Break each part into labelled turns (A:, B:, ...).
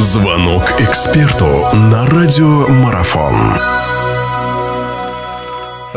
A: Звонок эксперту на радиомарафон.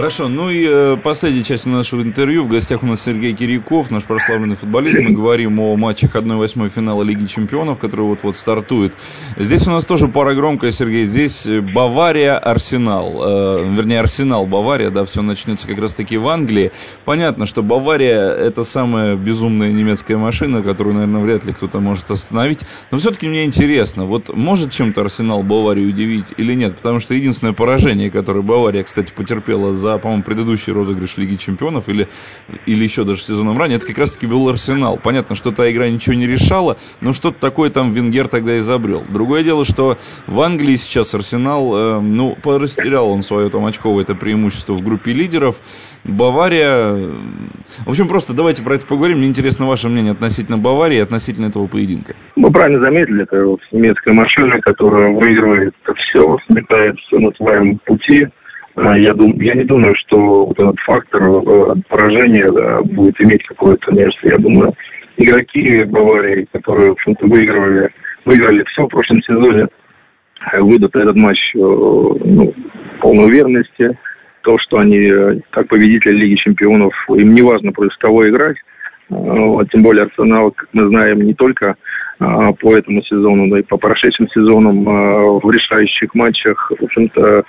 B: Хорошо, ну и э, последняя часть нашего интервью. В гостях у нас Сергей Киряков, наш прославленный футболист. Мы говорим о матчах 1-8 финала Лиги Чемпионов, который вот-вот стартует. Здесь у нас тоже пара громкая, Сергей. Здесь Бавария, Арсенал. Э, вернее, Арсенал, Бавария, да, все начнется как раз-таки в Англии. Понятно, что Бавария это самая безумная немецкая машина, которую, наверное, вряд ли кто-то может остановить. Но все-таки мне интересно, вот может чем-то Арсенал Баварию удивить или нет? Потому что единственное поражение, которое Бавария, кстати, потерпела за, по-моему, предыдущий розыгрыш Лиги Чемпионов или, или еще даже сезоном ранее, это как раз-таки был Арсенал. Понятно, что та игра ничего не решала, но что-то такое там Венгер тогда изобрел. Другое дело, что в Англии сейчас Арсенал, э, ну, растерял он свое там очковое это преимущество в группе лидеров. Бавария... В общем, просто давайте про это поговорим. Мне интересно ваше мнение относительно Баварии относительно этого поединка.
C: Вы правильно заметили, это немецкая машина, которая выигрывает все, сметает все на своем пути. А, я, дум, я не думаю, что вот этот фактор э, поражения да, будет иметь какое-то место. Я думаю, игроки Баварии, которые, в общем-то, выигрывали, выиграли все в прошлом сезоне, э, выйдут этот матч э, ну, полной уверенности. То, что они, как победители Лиги Чемпионов, им не важно против кого играть. Тем более Арсенал, как мы знаем, не только по этому сезону, но и по прошедшим сезонам в решающих матчах, в общем-то,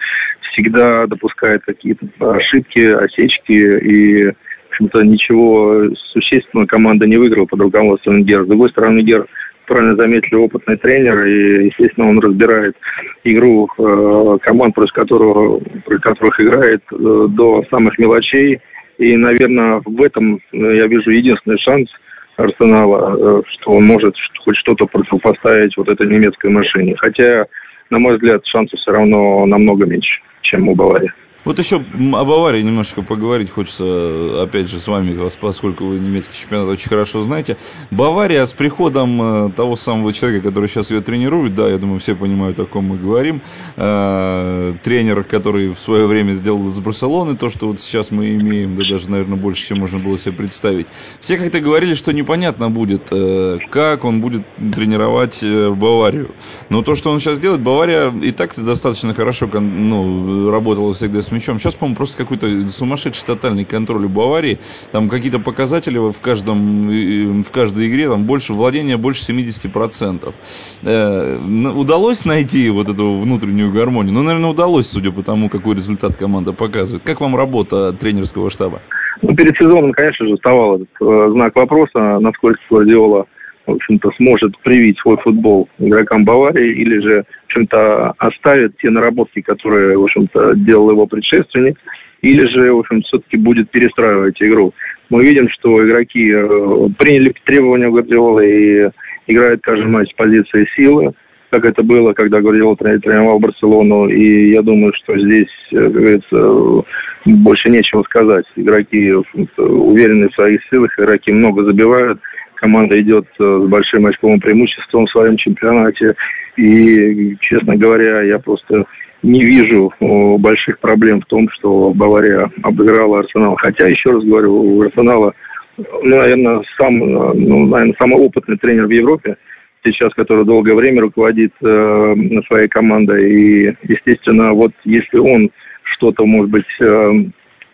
C: всегда допускает какие-то ошибки, осечки, и, в общем-то, ничего существенного команда не выиграла под руководством Гер. С другой стороны, Гер правильно заметили, опытный тренер, и, естественно, он разбирает игру э, команд, против, которого, против которых играет э, до самых мелочей. И, наверное, в этом э, я вижу единственный шанс Арсенала, э, что он может хоть что-то противопоставить вот этой немецкой машине. Хотя, на мой взгляд, шансов все равно намного меньше чем у Баварии.
B: Вот еще об Аварии немножко поговорить хочется, опять же, с вами, поскольку вы немецкий чемпионат очень хорошо знаете. Бавария с приходом э, того самого человека, который сейчас ее тренирует, да, я думаю, все понимают, о ком мы говорим, э, тренер, который в свое время сделал из Барселоны то, что вот сейчас мы имеем, да даже, наверное, больше, чем можно было себе представить. Все как-то говорили, что непонятно будет, э, как он будет тренировать Баварию. Но то, что он сейчас делает, Бавария и так-то достаточно хорошо ну, работала всегда с мячом. Сейчас, по-моему, просто какой-то сумасшедший тотальный контроль у Баварии. Там какие-то показатели в, каждом, в каждой игре, там больше владения, больше 70%. Э, удалось найти вот эту внутреннюю гармонию? Ну, наверное, удалось, судя по тому, какой результат команда показывает. Как вам работа тренерского штаба?
C: Ну, перед сезоном, конечно же, вставал этот э, знак вопроса, насколько Гвардиола в общем-то, сможет привить свой футбол игрокам Баварии или же, в общем-то, оставит те наработки, которые, в общем-то, делал его предшественник, или же, в общем, все-таки будет перестраивать игру. Мы видим, что игроки э, приняли требования Гвардиолы и играют каждый матч с позиции силы, как это было, когда Гвардиола тренировал Барселону. И я думаю, что здесь, э, как говорится, больше нечего сказать. Игроки уверены в своих силах, игроки много забивают – команда идет э, с большим очковым преимуществом в своем чемпионате. И, честно говоря, я просто не вижу больших проблем в том, что Бавария обыграла Арсенал. Хотя, еще раз говорю, у Арсенала, ну, наверное, сам, ну, наверное, самый опытный тренер в Европе сейчас, который долгое время руководит э, своей командой. И, естественно, вот если он что-то, может быть, э,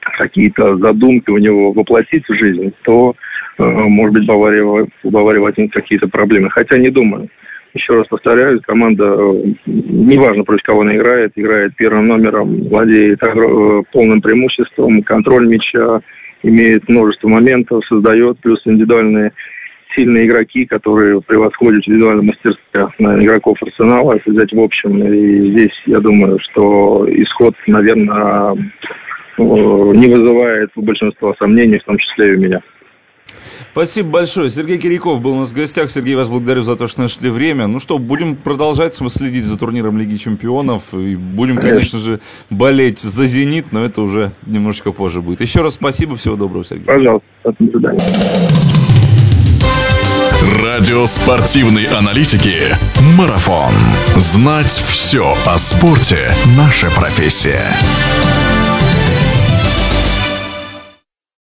C: какие-то задумки у него воплотить в жизнь, то Э, может быть, Бавария, у Баварии возникнут какие-то проблемы. Хотя не думаю. Еще раз повторяю, команда, э, неважно, против кого она играет, играет первым номером, владеет э, полным преимуществом, контроль мяча, имеет множество моментов, создает, плюс индивидуальные сильные игроки, которые превосходят индивидуальное мастерство на игроков Арсенала, если взять в общем. И здесь, я думаю, что исход, наверное, не вызывает у большинства сомнений, в том числе и у меня.
B: Спасибо большое. Сергей Киряков был у нас в гостях. Сергей, вас благодарю за то, что нашли время. Ну что, будем продолжать следить за турниром Лиги Чемпионов. И будем, конечно же, болеть за «Зенит», но это уже немножко позже будет. Еще раз спасибо. Всего доброго, Сергей.
C: Пожалуйста. До свидания.
A: Радио спортивной аналитики «Марафон». Знать все о спорте – наша профессия.